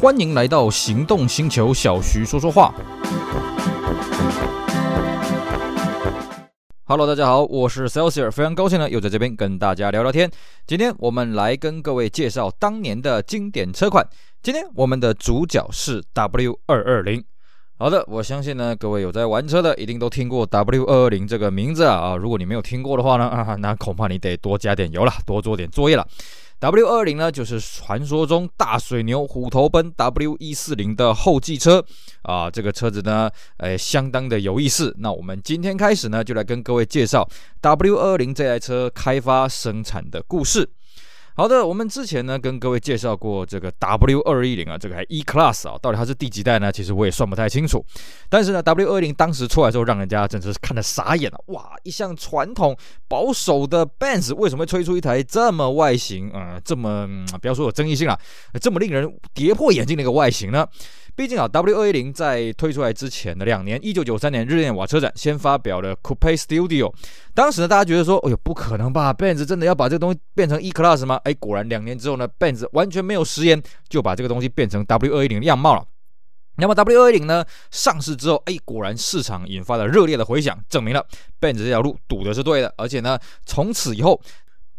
欢迎来到行动星球，小徐说说话。Hello，大家好，我是 Celsius，非常高兴呢，又在这边跟大家聊聊天。今天我们来跟各位介绍当年的经典车款。今天我们的主角是 W 二二零。好的，我相信呢，各位有在玩车的，一定都听过 W 二二零这个名字啊！如果你没有听过的话呢，啊，那恐怕你得多加点油了，多做点作业了。W 二零呢，就是传说中大水牛虎头奔 W 一四零的后继车啊。这个车子呢，诶，相当的有意思。那我们今天开始呢，就来跟各位介绍 W 二零这台车开发生产的故事。好的，我们之前呢跟各位介绍过这个 W 二一零啊，这个还 E Class 啊，到底它是第几代呢？其实我也算不太清楚。但是呢，W 二一零当时出来之后，让人家真的是看得傻眼了。哇，一向传统保守的 Benz 为什么会推出一台这么外形，呃，这么、不要说有争议性了，这么令人跌破眼镜的一个外形呢？毕竟啊，W 二一零在推出来之前的两年，一九九三年日内瓦车展先发表了 Coupe Studio。当时呢，大家觉得说，哎呦，不可能吧，Benz 真的要把这个东西变成 E Class 吗？哎，果然两年之后呢，Benz 完全没有食言，就把这个东西变成 W 二一零的样貌了。那么 W 二一零呢上市之后，哎，果然市场引发了热烈的回响，证明了 Benz 这条路赌的是对的，而且呢，从此以后。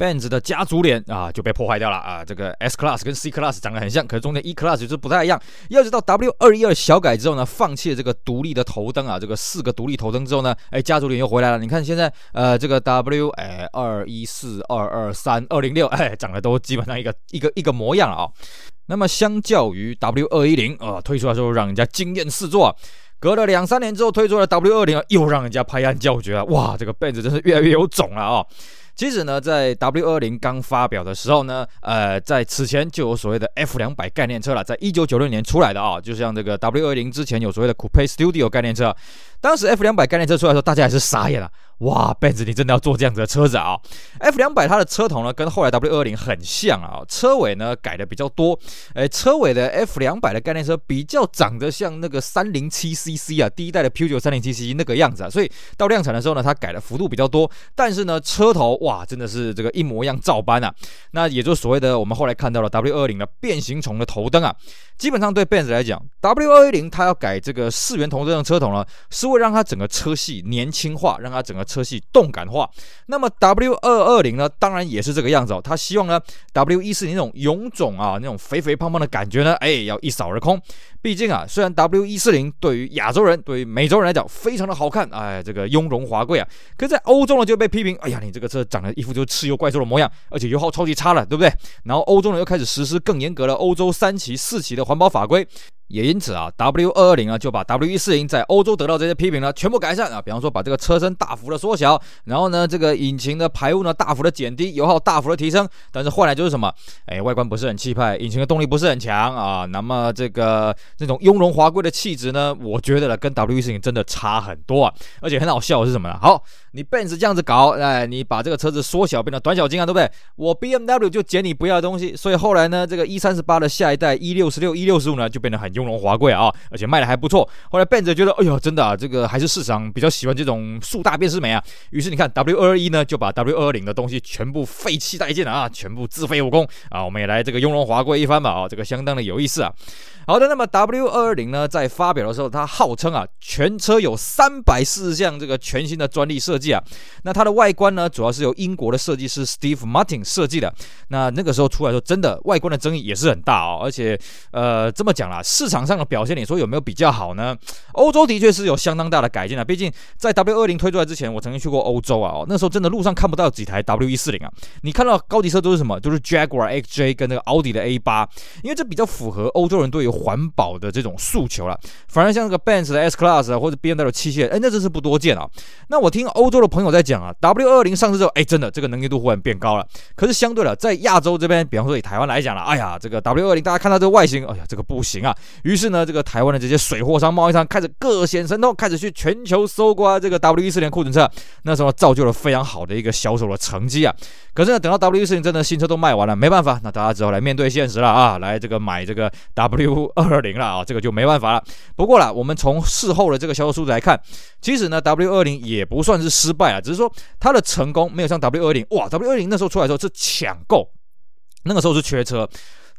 Benz 的家族脸啊就被破坏掉了啊！这个 S Class 跟 C Class 长得很像，可是中间 E Class 就是不太一样。要知道 W 二一二小改之后呢，放弃了这个独立的头灯啊，这个四个独立头灯之后呢，哎，家族脸又回来了。你看现在呃，这个 W 哎二一四二二三二零六哎，长得都基本上一个一个一个模样了啊。那么相较于 W 二一零啊，推出来之后让人家惊艳四座，隔了两三年之后推出了 W 二零又让人家拍案叫绝啊！哇，这个 Benz 真是越来越有种了啊！其实呢，在 W 二零刚发表的时候呢，呃，在此前就有所谓的 F 两百概念车了，在一九九六年出来的啊，就像这个 W 二零之前有所谓的 Coupe Studio 概念车。当时 F 两百概念车出来的时候，大家还是傻眼了。哇，Benz 你真的要做这样子的车子啊？F 两百它的车头呢，跟后来 W 二零很像啊，车尾呢改的比较多。诶，车尾的 F 两百的概念车比较长得像那个三零七 CC 啊，第一代的 Peugeot 三零七 CC 那个样子啊，所以到量产的时候呢，它改的幅度比较多。但是呢，车头哇，真的是这个一模一样照搬啊。那也就是所谓的我们后来看到了 W 二零的变形虫的头灯啊。基本上对 Benz 来讲，W 二一零它要改这个四圆头这样车头呢，是为让它整个车系年轻化，让它整个车系动感化。那么 W 二二零呢，当然也是这个样子哦。它希望呢，W 一四零那种臃肿啊，那种肥肥胖胖的感觉呢，哎，要一扫而空。毕竟啊，虽然 W 一四零对于亚洲人、对于美洲人来讲非常的好看，哎，这个雍容华贵啊，可在欧洲呢就被批评，哎呀，你这个车长得一副就是吃油怪兽的模样，而且油耗超级差了，对不对？然后欧洲呢又开始实施更严格的欧洲三期、四期的环保法规。也因此啊，W 二二零啊就把 W 一四零在欧洲得到这些批评呢，全部改善啊。比方说，把这个车身大幅的缩小，然后呢，这个引擎的排污呢大幅的减低，油耗大幅的提升。但是换来就是什么？哎，外观不是很气派，引擎的动力不是很强啊。那么这个这种雍容华贵的气质呢，我觉得呢跟 W 一四零真的差很多啊。而且很好笑的是什么呢？好，你 Benz 这样子搞，哎，你把这个车子缩小变成短小精啊，对不对？我 BMW 就捡你不要的东西。所以后来呢，这个 E 三十八的下一代 E 六十六、E 六十五呢就变得很雍容华贵啊，而且卖的还不错。后来 Benz 觉得，哎呦，真的啊，这个还是市场比较喜欢这种树大便是美啊。于是你看 W 二一呢，就把 W 二二零的东西全部废弃殆尽了啊，全部自废武功啊。我们也来这个雍容华贵一番吧啊，这个相当的有意思啊。好的，那么 W 二二零呢，在发表的时候，它号称啊，全车有三百四十项这个全新的专利设计啊。那它的外观呢，主要是由英国的设计师 Steve Martin 设计的。那那个时候出来的，真的外观的争议也是很大哦。而且，呃，这么讲啦，市场上的表现，你说有没有比较好呢？欧洲的确是有相当大的改进啊。毕竟在 W 二零推出来之前，我曾经去过欧洲啊。哦，那时候真的路上看不到几台 W 一四零啊。你看到高级车都是什么？都是 Jaguar XJ 跟那个奥迪的 A 八，因为这比较符合欧洲人对于环保的这种诉求了，反而像这个 Benz 的 S Class 啊，或者 BMW 七系，哎，那真是不多见啊。那我听欧洲的朋友在讲啊，W 二零上市之后，哎，真的这个能见度忽然变高了。可是相对的，在亚洲这边，比方说以台湾来讲了，哎呀，这个 W 二零大家看到这个外形，哎呀，这个不行啊。于是呢，这个台湾的这些水货商、贸易商开始各显神通，开始去全球搜刮这个 W 一四零库存车，那时候造就了非常好的一个销售的成绩啊。可是呢，等到 W 一四零真的新车都卖完了，没办法，那大家只好来面对现实了啊，来这个买这个 W 二二零了啊，这个就没办法了。不过啦，我们从事后的这个销售数字来看，其实呢，W 二零也不算是失败啊，只是说它的成功没有像 W 二零哇，W 二零那时候出来的时候是抢购，那个时候是缺车。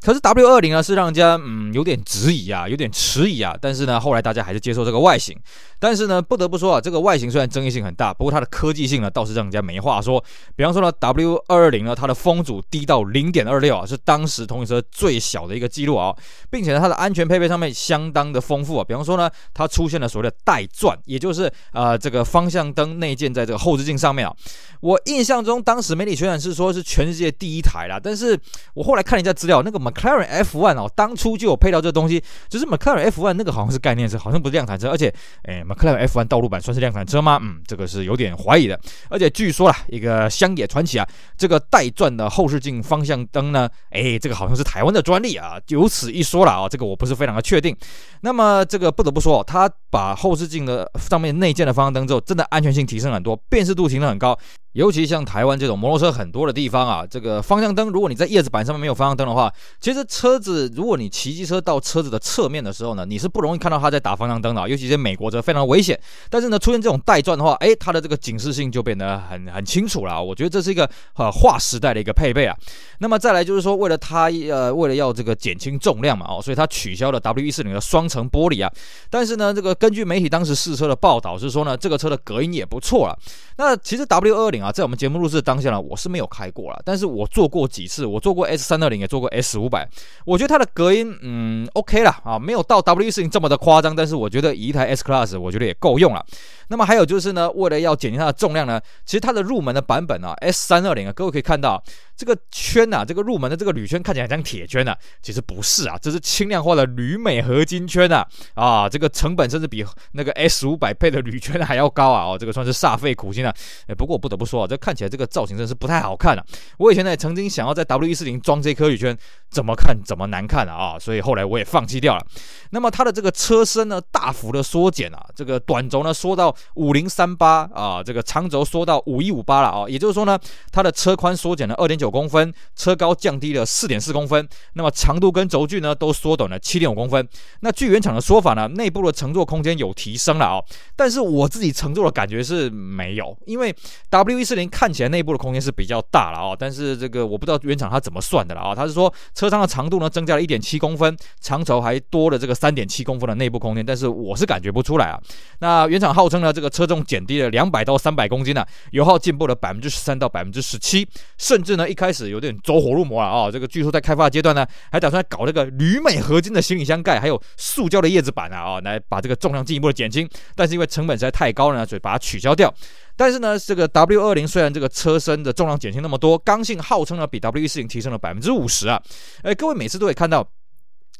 可是 W 二零呢是让人家嗯有点质疑啊，有点迟疑啊。但是呢，后来大家还是接受这个外形。但是呢，不得不说啊，这个外形虽然争议性很大，不过它的科技性呢倒是让人家没话说。比方说呢，W 二二零呢，它的风阻低到零点二六啊，是当时同型车最小的一个记录啊，并且呢，它的安全配备上面相当的丰富啊。比方说呢，它出现了所谓的带钻，也就是呃这个方向灯内建在这个后视镜上面啊。我印象中当时媒体渲染是说是全世界第一台啦，但是我后来看了一下资料，那个 McLaren F1 哦，当初就有配到这东西，只是 McLaren F1 那个好像是概念车，好像不是量产车，而且诶。McLaren F1 道路版算是量产车吗？嗯，这个是有点怀疑的。而且据说啦，一个乡野传奇啊，这个带钻的后视镜方向灯呢，哎，这个好像是台湾的专利啊，有此一说了啊，这个我不是非常的确定。那么这个不得不说，它把后视镜的上面内建的方向灯之后，真的安全性提升很多，辨识度提升很高。尤其像台湾这种摩托车很多的地方啊，这个方向灯，如果你在叶子板上面没有方向灯的话，其实车子如果你骑机车到车子的侧面的时候呢，你是不容易看到它在打方向灯的，尤其是美国车非常危险。但是呢，出现这种带钻的话，诶，它的这个警示性就变得很很清楚了。我觉得这是一个呃划时代的一个配备啊。那么再来就是说，为了它呃为了要这个减轻重量嘛，哦，所以它取消了 W 一四零的双层玻璃啊。但是呢，这个根据媒体当时试车的报道是说呢，这个车的隔音也不错了。那其实 W 二零啊，在我们节目录制当下呢，我是没有开过了，但是我做过几次，我做过 S 三二零，也做过 S 五百，我觉得它的隔音，嗯，OK 了啊，没有到 W 四零这么的夸张，但是我觉得一台 S Class，我觉得也够用了。那么还有就是呢，为了要减轻它的重量呢，其实它的入门的版本啊，S 三二零啊，各位可以看到这个圈呐、这个入门的这个铝圈看起来像铁圈呐、其实不是啊，这是轻量化的铝镁合金圈呐，啊，这个成本甚至比那个 S 五百配的 铝圈还要高啊，哦，这个算是煞费苦心啊。哎，不过我不得不说啊，这看起来这个造型真是不太好看啊。我以前呢曾经想要在 W 一四零装这颗铝圈，怎么看怎么难看，啊，所以后来我也放弃掉了。那么它的这个车身呢，大幅的缩减啊，这个短轴呢缩到五零三八啊，这个长轴缩到五一五八了啊，也就是说呢，它的车宽缩减了二点九公分，车高降低了四点四公分，那么长度跟轴距呢都缩短了七点五公分。那据原厂的说法呢，内部的乘坐空间有提升了哦，但是我自己乘坐的感觉是没有，因为 W 一四零看起来内部的空间是比较大了哦，但是这个我不知道原厂它怎么算的了啊，它是说车舱的长度呢增加了一点七公分，长轴还多了这个三点七公分的内部空间，但是我是感觉不出来啊。那原厂号称呢，这个车重减低了两百到三百公斤呢、油耗进步了百分之十三到百分之十七，甚至呢一开始有点走火入魔了啊！这个据说在开发阶段呢，还打算搞这个铝镁合金的行李箱盖，还有塑胶的叶子板啊啊，来把这个重量进一步的减轻。但是因为成本实在太高了呢，所以把它取消掉。但是呢，这个 W 二零虽然这个车身的重量减轻那么多，刚性号称呢比 W 一四零提升了百分之五十啊！哎，各位每次都会看到。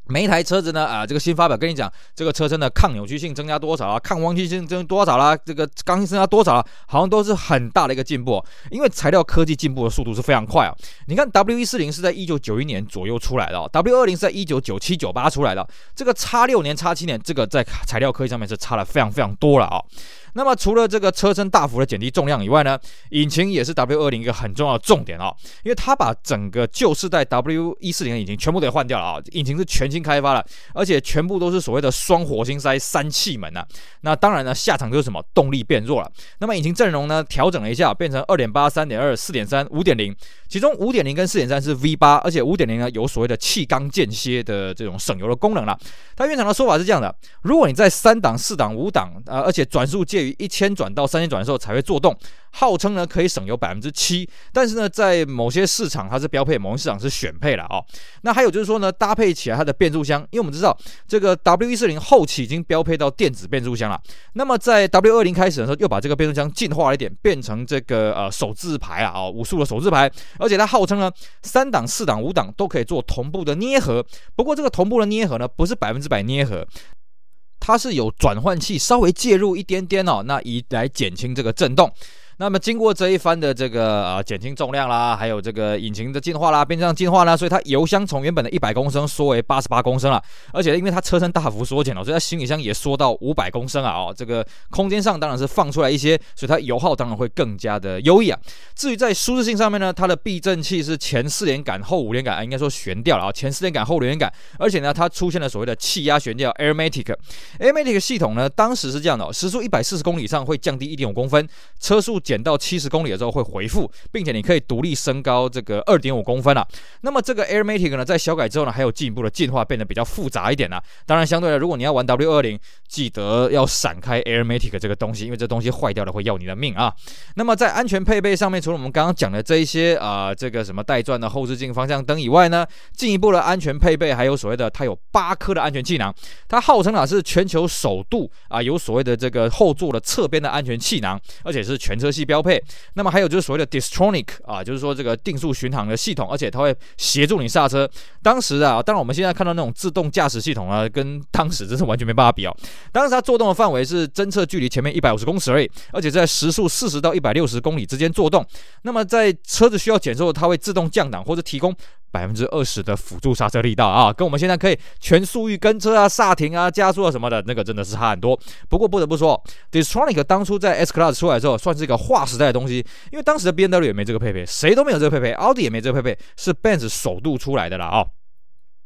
每一台车子呢，啊，这个新发表跟你讲，这个车身的抗扭曲性增加多少啊，抗弯曲性增多少啦，这个刚性增加多少啊，好像都是很大的一个进步。因为材料科技进步的速度是非常快啊。你看 W 一四零是在一九九一年左右出来的，W 二零是在一九九七九八出来的，这个差六年差七年，这个在材料科技上面是差了非常非常多了啊。那么除了这个车身大幅的减低重量以外呢，引擎也是 W 二零一个很重要的重点啊，因为它把整个旧世代 W 一四零的引擎全部都给换掉了啊，引擎是全新开发了，而且全部都是所谓的双火星塞三气门呐。那当然呢，下场就是什么动力变弱了。那么引擎阵容呢调整了一下，变成二点八、三点二、四点三、五点零，其中五点零跟四点三是 V 八，而且五点零呢有所谓的气缸间歇的这种省油的功能了。它原厂的说法是这样的：如果你在三档、四档、五档啊，而且转速介于一千转到三千转的时候才会作动。号称呢可以省油百分之七，但是呢在某些市场它是标配，某些市场是选配了啊、那还有就是说呢，搭配起来它的变速箱，因为我们知道这个 W 一四零后期已经标配到电子变速箱了。那么在 W 二零开始的时候，又把这个变速箱进化了一点，变成这个呃手自排啊，哦五速的手自排，而且它号称呢三档、四档、五档都可以做同步的捏合。不过这个同步的捏合呢，不是百分之百捏合，它是有转换器稍微介入一点点哦，那以来减轻这个震动。那么经过这一番的这个呃减轻重量啦，还有这个引擎的进化啦，变速箱进化啦，所以它油箱从原本的一百公升缩为八十八公升了。而且因为它车身大幅缩减了，所以它行李箱也缩到五百公升啊。哦，这个空间上当然是放出来一些，所以它油耗当然会更加的优异啊。至于在舒适性上面呢，它的避震器是前四连杆后五连杆，应该说悬吊了啊，前四连杆后五连杆。而且呢，它出现了所谓的气压悬吊 Airmatic，Airmatic 系统呢，当时是这样的，时速一百四十公里以上会降低一点五公分，车速减减到七十公里的时候会回复，并且你可以独立升高这个二点五公分啊。那么这个 Airmatic 呢，在小改之后呢，还有进一步的进化，变得比较复杂一点啊。当然，相对的，如果你要玩 W 二零，记得要闪开 Airmatic 这个东西，因为这东西坏掉了会要你的命啊。那么在安全配备上面，除了我们刚刚讲的这一些啊、这个什么带转的后视镜、方向灯以外呢，进一步的安全配备还有所谓的，它有八颗的安全气囊，它号称啊是全球首度啊有所谓的这个后座的侧边的安全气囊，而且是全车系标配。那么还有就是所谓的 Distronic 啊，就是说这个定速巡航的系统，而且它会协助你刹车。当时啊，当然我们现在看到那种自动驾驶系统啊，跟当时真是完全没办法比哦。当时它作动的范围是侦测距离前面一百五十公尺而已，而且在时速四十到一百六十公里之间作动。那么在车子需要减速，它会自动降档或者提供百分之二十的辅助刹车力道啊，跟我们现在可以全速域跟车啊、刹停啊、加速啊什么的那个真的是差很多。不过不得不说，Distronic 当初在 S Class 出来之后，算是一个划时代的东西，因为当时的 BMW 也没这个配备，谁都没有这个配备，奥迪也没这个配备，是 Benz 首度出来的了啊。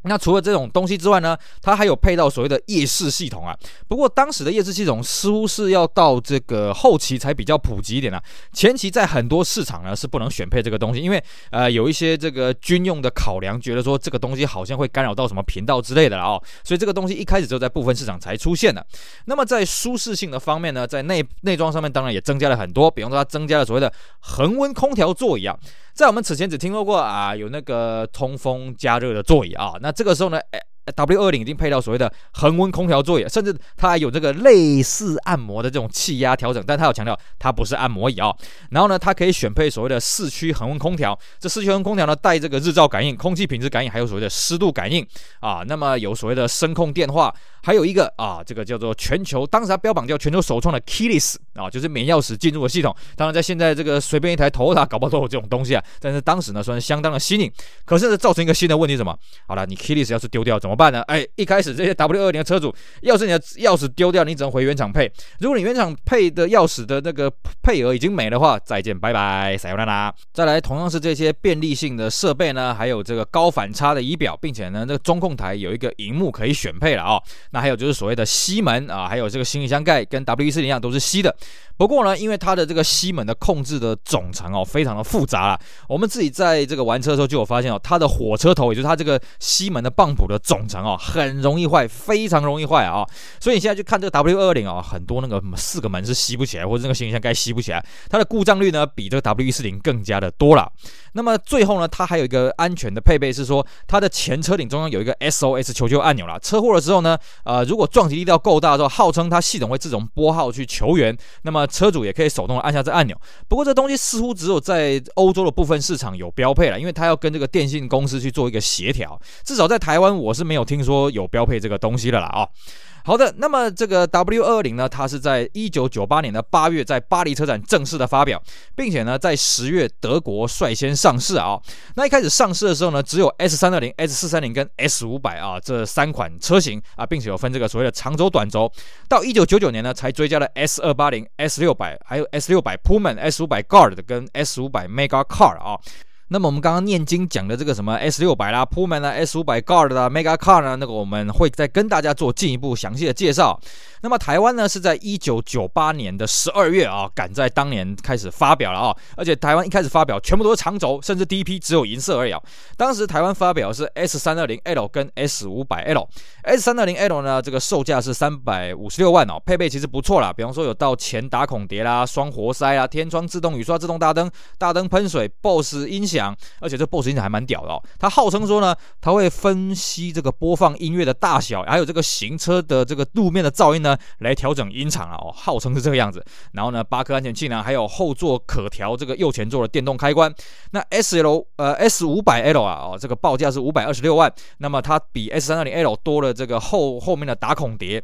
那除了这种东西之外呢，它还有配到所谓的夜视系统啊。不过当时的夜视系统似乎是要到这个后期才比较普及一点啊。前期在很多市场呢是不能选配这个东西，因为呃有一些这个军用的考量，觉得说这个东西好像会干扰到什么频道之类的了哦。所以这个东西一开始就在部分市场才出现的。那么在舒适性的方面呢，在内内装上面当然也增加了很多，比方说它增加了所谓的恒温空调座椅啊。在我们此前只听说过啊，有那个通风加热的座椅啊，那这个时候呢，哎。W 二零已经配到所谓的恒温空调座椅，甚至它还有这个类似按摩的这种气压调整，但它有强调它不是按摩椅啊、哦。然后呢，它可以选配所谓的四驱恒温空调，这四驱恒温空调呢带这个日照感应、空气品质感应，还有所谓的湿度感应啊。那么有所谓的声控电话，还有一个啊，这个叫做全球当时它标榜叫全球首创的 Keyless 啊，就是免钥匙进入的系统。当然在现在这个随便一台头，它搞不好都有这种东西啊，但是当时呢算是相当的新颖。可是呢造成一个新的问题什么？好了，你 Keyless 要是丢掉怎么办呢？哎，一开始这些 W 二零的车主，要是你的钥匙丢掉，你只能回原厂配。如果你原厂配的钥匙的那个配额已经没的话，再见，拜拜，撒由那拉。再来，同样是这些便利性的设备呢，还有这个高反差的仪表，并且呢，这个中控台有一个荧幕可以选配了啊、哦。那还有就是所谓的吸门啊，还有这个行李箱盖跟 W 一四零一样都是吸的。不过呢，因为它的这个吸门的控制的总成哦，非常的复杂了。我们自己在这个玩车的时候就有发现哦，它的火车头，也就是它这个吸门的泵浦的总成哦，很容易坏，非常容易坏啊。所以你现在去看这个 W 二零啊，很多那个四个门是吸不起来，或者那个行李箱盖吸不起来，它的故障率呢比这个 W 一四零更加的多了。那么最后呢，它还有一个安全的配备是说，它的前车顶中央有一个 SOS 求救按钮啦。车祸的时候呢，呃，如果撞击力道够大的时候，号称它系统会自动拨号去求援。那么车主也可以手动按下这按钮，不过这东西似乎只有在欧洲的部分市场有标配了，因为它要跟这个电信公司去做一个协调，至少在台湾我是没有听说有标配这个东西的啦啊。好的，那么这个 W 二二零呢，它是在一九九八年的八月在巴黎车展正式的发表，并且呢在十月德国率先上市啊。那一开始上市的时候呢，只有 S 三二零、S 四三零跟 S 五百啊这三款车型啊，并且有分这个所谓的长轴、短轴。到一九九九年呢，才追加了 S 二八零、S 六百，还有 S 六百 Pullman、S 五百 Guard 跟 S 五百 Mega Car 啊。那么我们刚刚念经讲的这个什么 S 六百啦、Pullman 啦、S 五百 Guard 啦、Mega Car 呢，那个我们会再跟大家做进一步详细的介绍。那么台湾呢是在一九九八年的十二月啊，赶在当年开始发表了啊，而且台湾一开始发表全部都是长轴，甚至第一批只有银色而已啊。当时台湾发表是 S 三二零 L 跟 S 五百 L，S 三二零 L 呢这个售价是三百五十六万哦，配备其实不错啦，比方说有到前打孔碟啦、双活塞啦、天窗自动雨刷、自动大灯、大灯喷水、BOSS 音响，而且这 BOSS 音响还蛮屌的哦，它号称说呢，它会分析这个播放音乐的大小，还有这个行车的这个路面的噪音呢。来调整音场啊，哦，号称是这个样子。然后呢，八颗安全气囊，还有后座可调这个右前座的电动开关。那 S L 呃 S 五百 L 啊，哦，这个报价是五百二十六万。那么它比 S 三二零 L 多了这个后后面的打孔碟。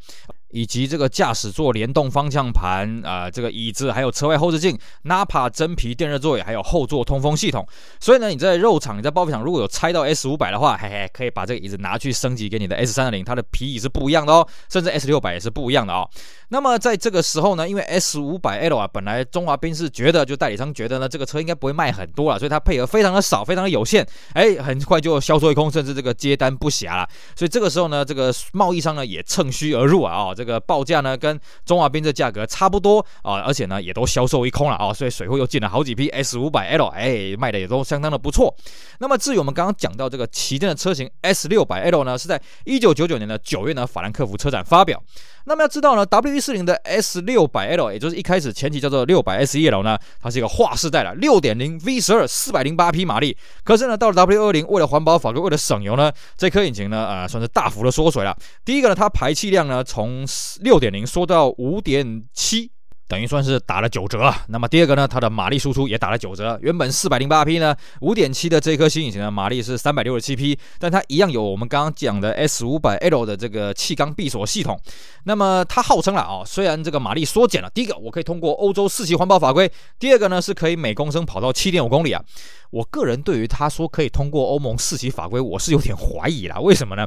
以及这个驾驶座联动方向盘啊、这个椅子，还有车外后视镜，Napa 真皮电热座椅，还有后座通风系统。所以呢，你在肉厂、你在报废厂如果有拆到 S 五百的话，嘿嘿，可以把这个椅子拿去升级给你的 S 三二零，它的皮椅是不一样的哦，甚至 S 六百也是不一样的哦。那么在这个时候呢，因为 S 五百 L 啊，本来中华宾士觉得就代理商觉得呢，这个车应该不会卖很多了，所以它配额非常的少，非常的有限，哎，很快就销售一空，甚至这个接单不暇了。所以这个时候呢，这个贸易商呢也趁虚而入啊，哦，这个报价呢跟中华兵这价格差不多啊，而且呢也都销售一空了啊，所以水货又进了好几批 S 五百 L，哎，卖的也都相当的不错。那么至于我们刚刚讲到这个旗舰的车型 S 六百 L 呢，是在一九九九年的九月呢法兰克福车展发表。那么要知道呢，W 一四零的 S 六百 L，也就是一开始前期叫做六百 S E L 呢，它是一个划时代的六点零 V 十二四百零八匹马力。可是呢，到了 W 二零，为了环保法规，为了省油呢，这颗引擎呢，呃，算是大幅的缩水了。第一个呢，它排气量呢，从六点零缩到五点七。等于算是打了九折。那么第二个呢，它的马力输出也打了九折。原本四百零八匹呢，五点七的这颗新引擎的马力是三百六十七匹，但它一样有我们刚刚讲的 S 五百 L 的这个气缸闭锁系统。那么它号称了啊，虽然这个马力缩减了，第一个我可以通过欧洲四期环保法规，第二个呢是可以每公升跑到七点五公里啊。我个人对于他说可以通过欧盟四期法规，我是有点怀疑啦。为什么呢？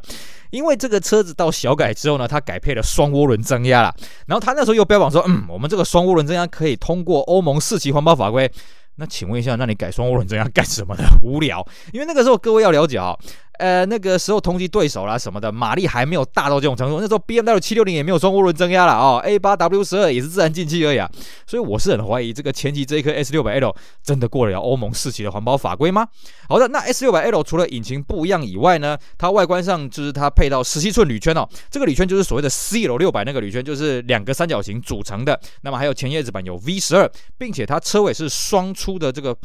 因为这个车子到小改之后呢，它改配了双涡轮增压了。然后他那时候又标榜说，嗯，我们这个双涡轮增压可以通过欧盟四期环保法规。那请问一下，那你改双涡轮增压干什么呢？无聊。因为那个时候各位要了解啊。呃，那个时候同级对手啦什么的，马力还没有大到这种程度。那时候 BMW 七六零也没有双涡轮增压了哦，A 八 W 十二也是自然进气而已啊。所以我是很怀疑这个前期这一颗 S 六百 L 真的过了欧盟四期的环保法规吗？好的，那 S 六百 L 除了引擎不一样以外呢，它外观上就是它配到十七寸铝圈哦，这个铝圈就是所谓的 CL 六百那个铝圈，就是两个三角形组成的。那么还有前叶子板有 V 十二，并且它车尾是双出的这个。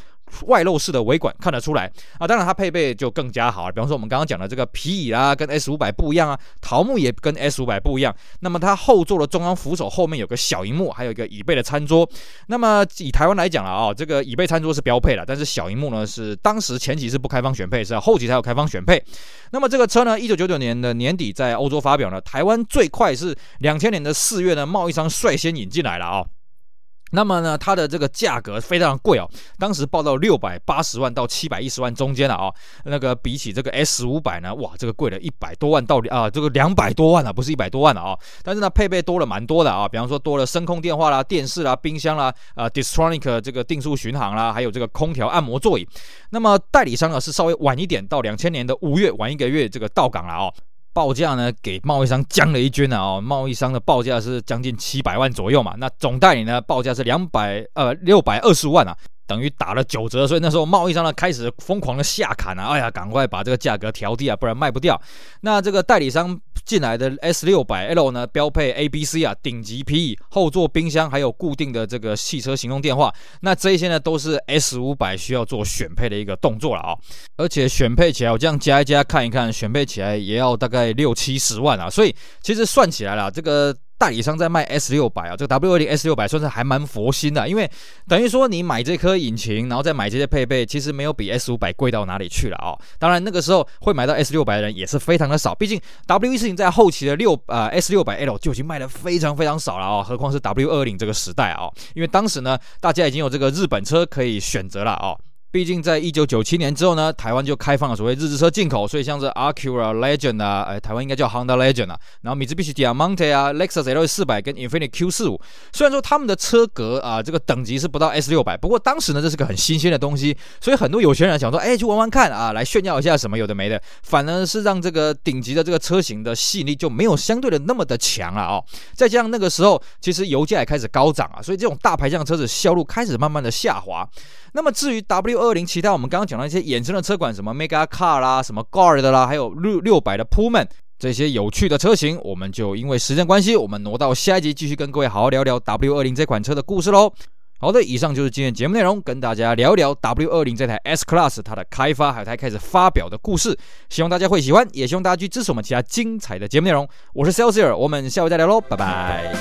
外露式的尾管看得出来啊，当然它配备就更加好了。比方说我们刚刚讲的这个皮椅啊，跟 S 五百不一样啊，桃木也跟 S 五百不一样。那么它后座的中央扶手后面有个小荧幕，还有一个椅背的餐桌。那么以台湾来讲了啊，这个椅背餐桌是标配了，但是小荧幕呢是当时前期是不开放选配，是要后期才有开放选配。那么这个车呢，一九九九年的年底在欧洲发表呢，台湾最快是两千年的四月呢，贸易商率先引进来了啊。那么呢，它的这个价格非常贵哦，当时报到六百八十万到七百一十万中间了啊、哦。那个比起这个 S 五百呢，哇，这个贵了一百多万到啊、这个两百多万啊，不是一百多万了啊、哦。但是呢，配备多了蛮多的啊，比方说多了声控电话啦、电视啦、冰箱啦、啊、呃、Distronic 这个定速巡航啦，还有这个空调按摩座椅。那么代理商呢是稍微晚一点，到两千年的五月晚一个月这个到港了哦。报价呢，给贸易商将了一军啊！贸易商的报价是将近七百万左右嘛，那总代理呢报价是两百呃六百二十万啊。等于打了九折，所以那时候贸易商呢开始疯狂的下砍啊！哎呀，赶快把这个价格调低啊，不然卖不掉。那这个代理商进来的 S 六百 L 呢，标配 A B C 啊，顶级 PE、后座冰箱，还有固定的这个汽车行动电话。那这些呢都是 S 五百需要做选配的一个动作了啊！而且选配起来，我这样加一加看一看，选配起来也要大概六七十万啊！所以其实算起来了，这个。代理商在卖 S 六百啊，这个 W 二零 S 六百算是还蛮佛心的，因为等于说你买这颗引擎，然后再买这些配备，其实没有比 S 五百贵到哪里去了啊、当然那个时候会买到 S 六百的人也是非常的少，毕竟 W 一四零在后期的六呃 S 六百 L 就已经卖的非常非常少了啊、哦，何况是 W 二零这个时代啊、哦，因为当时呢大家已经有这个日本车可以选择了、哦。毕竟在一九九七年之后呢，台湾就开放了所谓日资车进口，所以像是 Acura Legend 啊，哎，台湾应该叫 Honda Legend 啊，然后 Mitsubishi Diamante 啊，Lexus L 四百跟 Infiniti Q 四五，虽然说他们的车格啊，这个等级是不到 S 六百，不过当时呢，这是个很新鲜的东西，所以很多有钱人想说，哎，去玩玩看啊，来炫耀一下什么有的没的，反而是让这个顶级的这个车型的吸引力就没有相对的那么的强了哦。再加上那个时候，其实油价也开始高涨啊，所以这种大排量车子销路开始慢慢的下滑。那么至于 W 二零其他我们刚刚讲到一些衍生的车款，什么 Mega Car 啦，什么 Guard 啦，还有六六百的 Pullman 这些有趣的车型，我们就因为时间关系，我们挪到下一集继续跟各位好好聊聊 W 二零这款车的故事喽。好的，以上就是今天节目内容，跟大家聊聊 W 二零这台 S Class 它的开发还有它开始发表的故事，希望大家会喜欢，也希望大家去支持我们其他精彩的节目内容。我是 Celsior，我们下回再聊喽，拜拜。